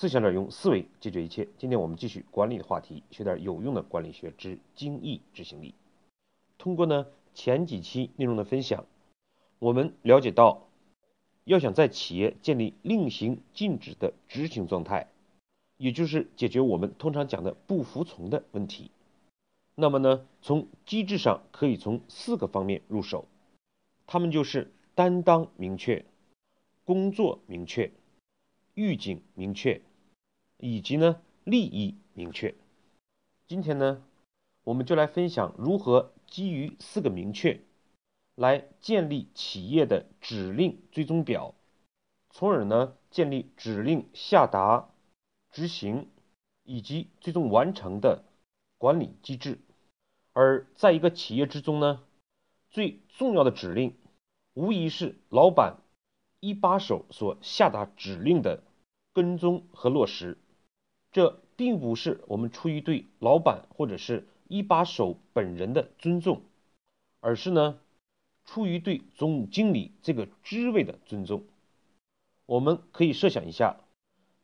思想者用思维解决一切。今天我们继续管理的话题，学点有用的管理学之精益执行力。通过呢前几期内容的分享，我们了解到，要想在企业建立令行禁止的执行状态，也就是解决我们通常讲的不服从的问题，那么呢，从机制上可以从四个方面入手，他们就是担当明确、工作明确、预警明确。以及呢，利益明确。今天呢，我们就来分享如何基于四个明确，来建立企业的指令追踪表，从而呢，建立指令下达、执行以及最终完成的管理机制。而在一个企业之中呢，最重要的指令，无疑是老板一把手所下达指令的跟踪和落实。这并不是我们出于对老板或者是一把手本人的尊重，而是呢出于对总经理这个职位的尊重。我们可以设想一下，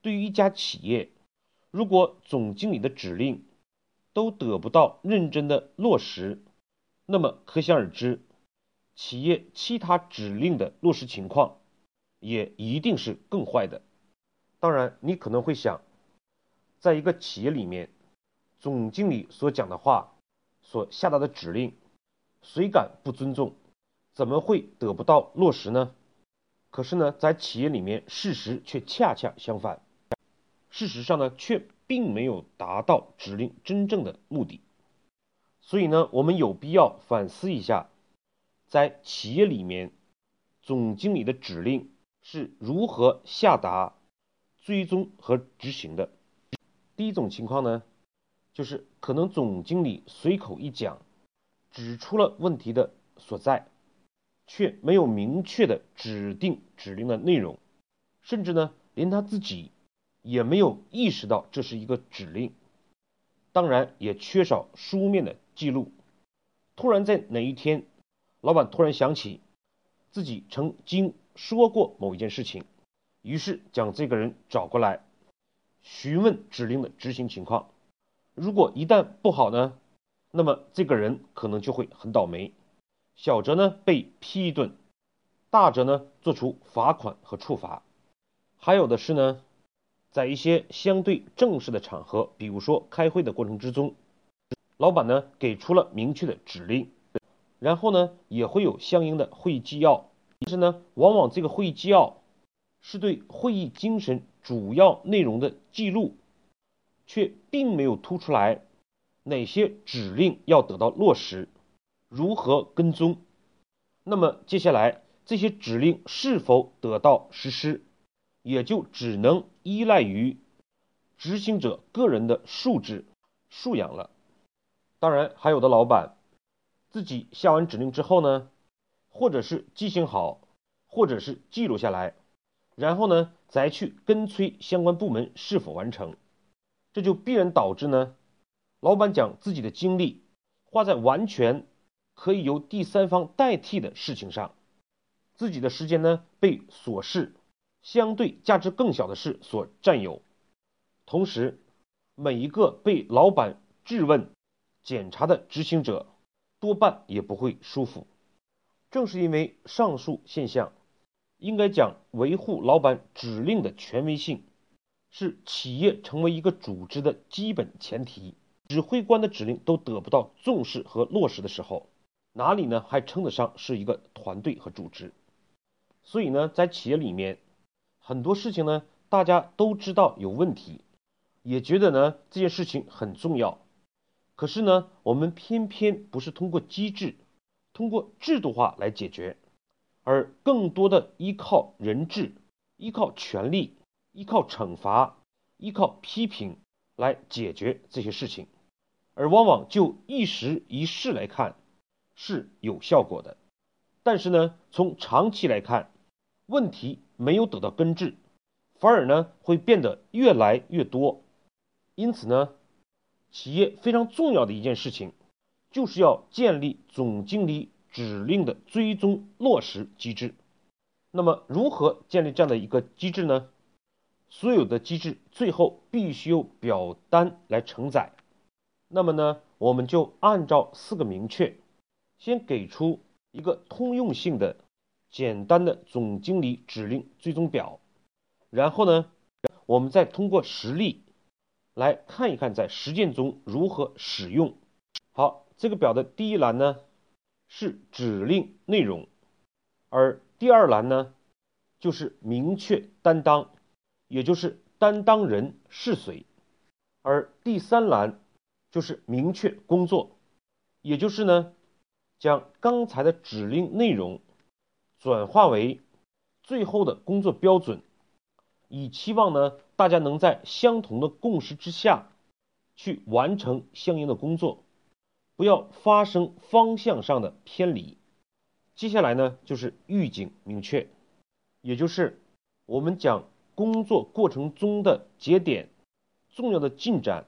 对于一家企业，如果总经理的指令都得不到认真的落实，那么可想而知，企业其他指令的落实情况也一定是更坏的。当然，你可能会想。在一个企业里面，总经理所讲的话、所下达的指令，谁敢不尊重？怎么会得不到落实呢？可是呢，在企业里面，事实却恰恰相反。事实上呢，却并没有达到指令真正的目的。所以呢，我们有必要反思一下，在企业里面，总经理的指令是如何下达、追踪和执行的。第一种情况呢，就是可能总经理随口一讲，指出了问题的所在，却没有明确的指定指令的内容，甚至呢，连他自己也没有意识到这是一个指令，当然也缺少书面的记录。突然在哪一天，老板突然想起自己曾经说过某一件事情，于是将这个人找过来。询问指令的执行情况，如果一旦不好呢，那么这个人可能就会很倒霉，小则呢被批一顿，大则呢做出罚款和处罚。还有的是呢，在一些相对正式的场合，比如说开会的过程之中，老板呢给出了明确的指令，然后呢也会有相应的会议纪要，但是呢，往往这个会议纪要是对会议精神。主要内容的记录，却并没有突出来哪些指令要得到落实，如何跟踪。那么接下来这些指令是否得到实施，也就只能依赖于执行者个人的素质素养了。当然，还有的老板自己下完指令之后呢，或者是记性好，或者是记录下来。然后呢，再去跟催相关部门是否完成，这就必然导致呢，老板将自己的精力花在完全可以由第三方代替的事情上，自己的时间呢被琐事相对价值更小的事所占有，同时每一个被老板质问、检查的执行者多半也不会舒服。正是因为上述现象。应该讲，维护老板指令的权威性，是企业成为一个组织的基本前提。指挥官的指令都得不到重视和落实的时候，哪里呢还称得上是一个团队和组织？所以呢，在企业里面，很多事情呢，大家都知道有问题，也觉得呢这件事情很重要，可是呢，我们偏偏不是通过机制、通过制度化来解决。而更多的依靠人质、依靠权力、依靠惩罚、依靠批评来解决这些事情，而往往就一时一事来看是有效果的，但是呢，从长期来看，问题没有得到根治，反而呢会变得越来越多。因此呢，企业非常重要的一件事情，就是要建立总经理。指令的追踪落实机制，那么如何建立这样的一个机制呢？所有的机制最后必须由表单来承载。那么呢，我们就按照四个明确，先给出一个通用性的简单的总经理指令追踪表，然后呢，我们再通过实例来看一看在实践中如何使用。好，这个表的第一栏呢是指令内容，而第二栏呢就是明确担当，也就是担当人是谁，而第三栏。就是明确工作，也就是呢，将刚才的指令内容转化为最后的工作标准，以期望呢大家能在相同的共识之下去完成相应的工作，不要发生方向上的偏离。接下来呢就是预警明确，也就是我们将工作过程中的节点、重要的进展。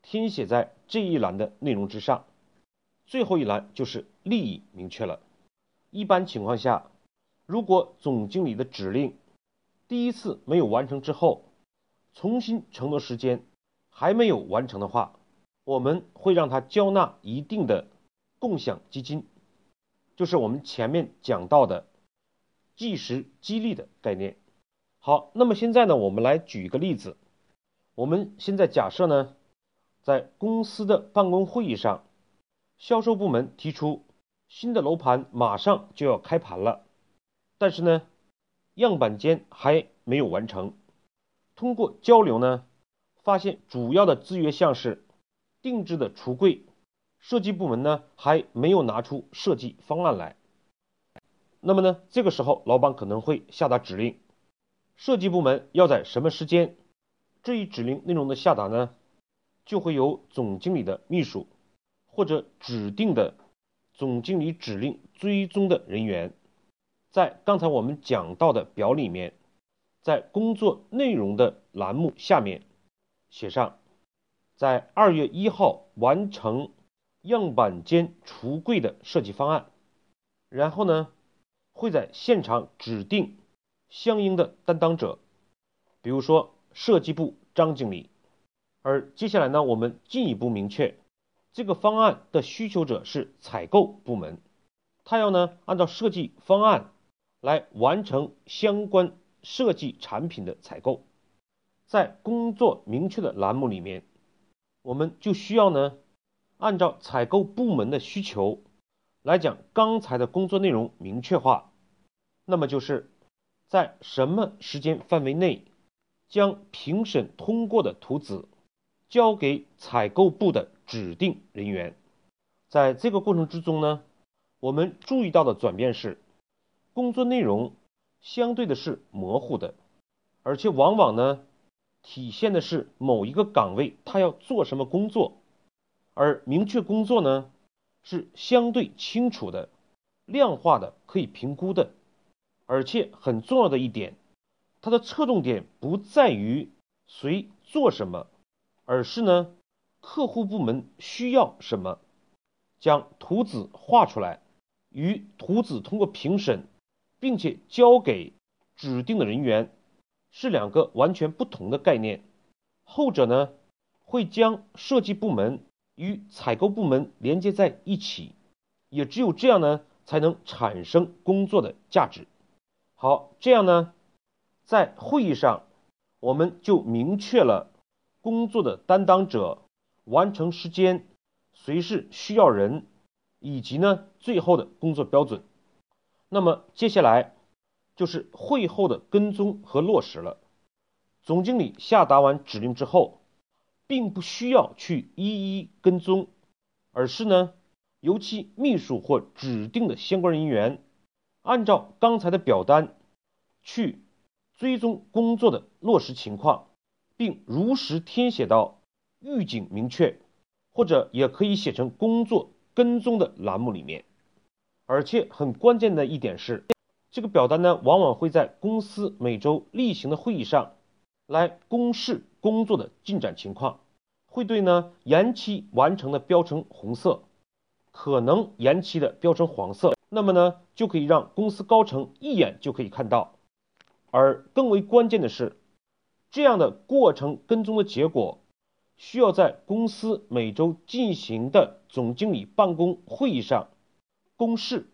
填写在这一栏的内容之上，最后一栏就是利益明确了。一般情况下，如果总经理的指令第一次没有完成之后，重新承诺时间还没有完成的话，我们会让他交纳一定的共享基金，就是我们前面讲到的计时激励的概念。好，那么现在呢，我们来举一个例子。我们现在假设呢。在公司的办公会议上，销售部门提出新的楼盘马上就要开盘了，但是呢，样板间还没有完成。通过交流呢，发现主要的制约项是定制的橱柜，设计部门呢还没有拿出设计方案来。那么呢，这个时候老板可能会下达指令，设计部门要在什么时间？这一指令内容的下达呢？就会由总经理的秘书或者指定的总经理指令追踪的人员，在刚才我们讲到的表里面，在工作内容的栏目下面写上，在二月一号完成样板间橱柜的设计方案，然后呢，会在现场指定相应的担当者，比如说设计部张经理。而接下来呢，我们进一步明确，这个方案的需求者是采购部门，他要呢按照设计方案来完成相关设计产品的采购。在工作明确的栏目里面，我们就需要呢按照采购部门的需求来讲刚才的工作内容明确化。那么就是在什么时间范围内将评审通过的图纸。交给采购部的指定人员，在这个过程之中呢，我们注意到的转变是，工作内容相对的是模糊的，而且往往呢，体现的是某一个岗位他要做什么工作，而明确工作呢是相对清楚的、量化的、可以评估的，而且很重要的一点，它的侧重点不在于谁做什么。而是呢，客户部门需要什么，将图纸画出来，与图纸通过评审，并且交给指定的人员，是两个完全不同的概念。后者呢，会将设计部门与采购部门连接在一起，也只有这样呢，才能产生工作的价值。好，这样呢，在会议上，我们就明确了。工作的担当者、完成时间、谁是需要人，以及呢最后的工作标准。那么接下来就是会后的跟踪和落实了。总经理下达完指令之后，并不需要去一一跟踪，而是呢由其秘书或指定的相关人员，按照刚才的表单去追踪工作的落实情况。并如实填写到预警明确，或者也可以写成工作跟踪的栏目里面。而且很关键的一点是，这个表单呢，往往会在公司每周例行的会议上来公示工作的进展情况，会对呢延期完成的标成红色，可能延期的标成黄色，那么呢就可以让公司高层一眼就可以看到。而更为关键的是。这样的过程跟踪的结果，需要在公司每周进行的总经理办公会议上公示。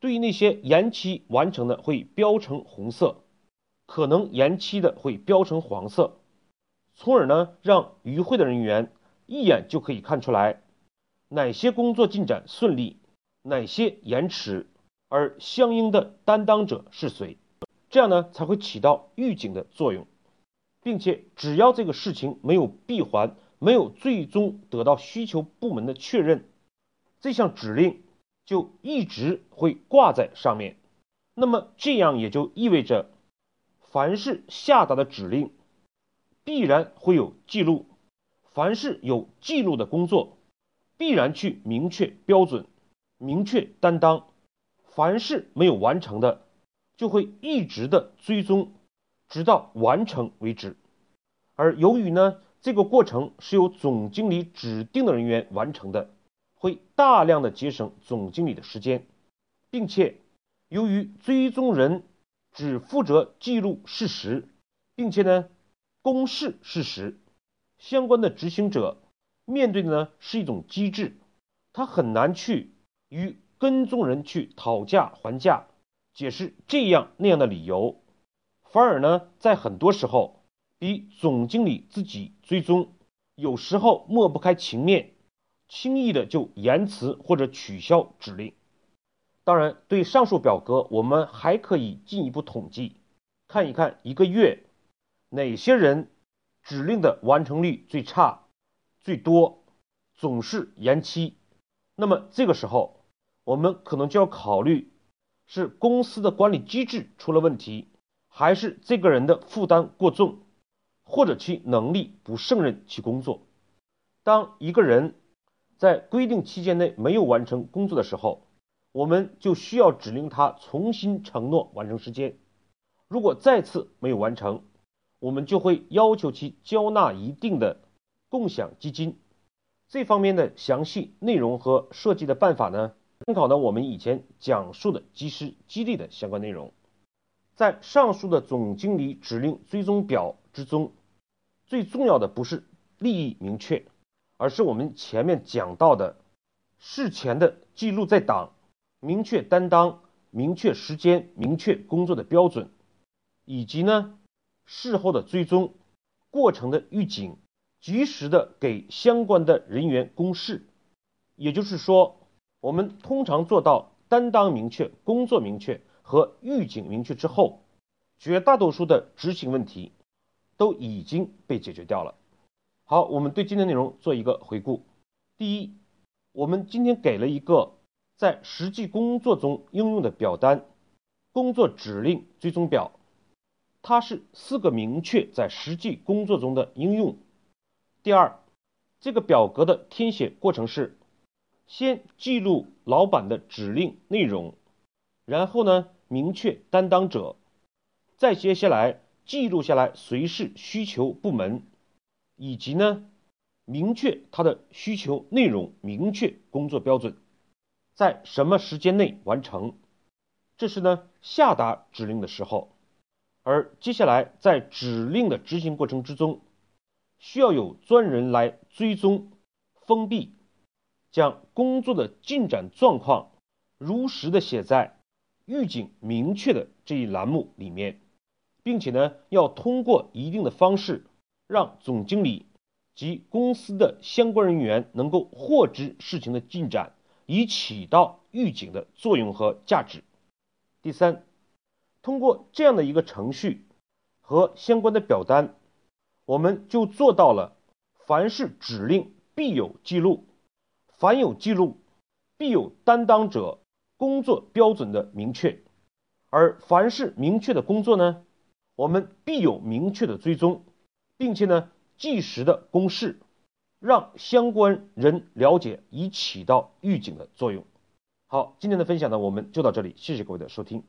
对于那些延期完成的，会标成红色；可能延期的会标成黄色，从而呢，让与会的人员一眼就可以看出来哪些工作进展顺利，哪些延迟，而相应的担当者是谁。这样呢，才会起到预警的作用，并且只要这个事情没有闭环，没有最终得到需求部门的确认，这项指令。就一直会挂在上面，那么这样也就意味着，凡是下达的指令，必然会有记录；凡是有记录的工作，必然去明确标准、明确担当；凡是没有完成的，就会一直的追踪，直到完成为止。而由于呢，这个过程是由总经理指定的人员完成的。会大量的节省总经理的时间，并且由于追踪人只负责记录事实，并且呢公示事实，相关的执行者面对的呢是一种机制，他很难去与跟踪人去讨价还价，解释这样那样的理由，反而呢在很多时候比总经理自己追踪有时候抹不开情面。轻易的就延迟或者取消指令。当然，对上述表格，我们还可以进一步统计，看一看一个月哪些人指令的完成率最差、最多，总是延期。那么这个时候，我们可能就要考虑是公司的管理机制出了问题，还是这个人的负担过重，或者其能力不胜任其工作。当一个人在规定期间内没有完成工作的时候，我们就需要指令他重新承诺完成时间。如果再次没有完成，我们就会要求其交纳一定的共享基金。这方面的详细内容和设计的办法呢，参考呢我们以前讲述的及时激励的相关内容。在上述的总经理指令追踪表之中，最重要的不是利益明确。而是我们前面讲到的事前的记录在档，明确担当、明确时间、明确工作的标准，以及呢事后的追踪过程的预警，及时的给相关的人员公示。也就是说，我们通常做到担当明确、工作明确和预警明确之后，绝大多数的执行问题都已经被解决掉了。好，我们对今天内容做一个回顾。第一，我们今天给了一个在实际工作中应用的表单——工作指令追踪表，它是四个明确在实际工作中的应用。第二，这个表格的填写过程是：先记录老板的指令内容，然后呢明确担当者，再接下来记录下来谁是需求部门。以及呢，明确他的需求内容，明确工作标准，在什么时间内完成，这是呢下达指令的时候。而接下来在指令的执行过程之中，需要有专人来追踪、封闭，将工作的进展状况如实的写在预警明确的这一栏目里面，并且呢要通过一定的方式。让总经理及公司的相关人员能够获知事情的进展，以起到预警的作用和价值。第三，通过这样的一个程序和相关的表单，我们就做到了：凡是指令必有记录，凡有记录必有担当者工作标准的明确，而凡是明确的工作呢，我们必有明确的追踪。并且呢，及时的公示，让相关人了解，以起到预警的作用。好，今天的分享呢，我们就到这里，谢谢各位的收听。